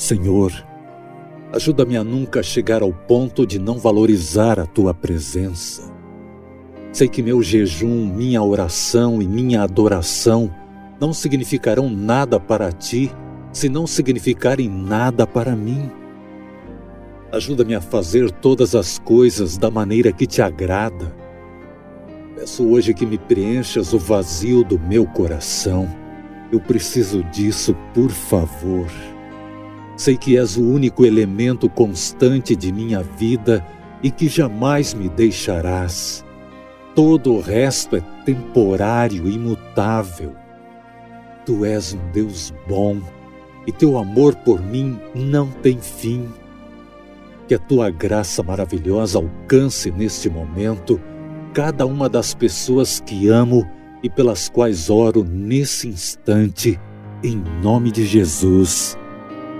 Senhor, ajuda-me a nunca chegar ao ponto de não valorizar a tua presença. Sei que meu jejum, minha oração e minha adoração não significarão nada para ti se não significarem nada para mim. Ajuda-me a fazer todas as coisas da maneira que te agrada. Peço hoje que me preenchas o vazio do meu coração. Eu preciso disso, por favor. Sei que és o único elemento constante de minha vida e que jamais me deixarás. Todo o resto é temporário, imutável. Tu és um Deus bom e teu amor por mim não tem fim. Que a tua graça maravilhosa alcance neste momento cada uma das pessoas que amo e pelas quais oro nesse instante, em nome de Jesus.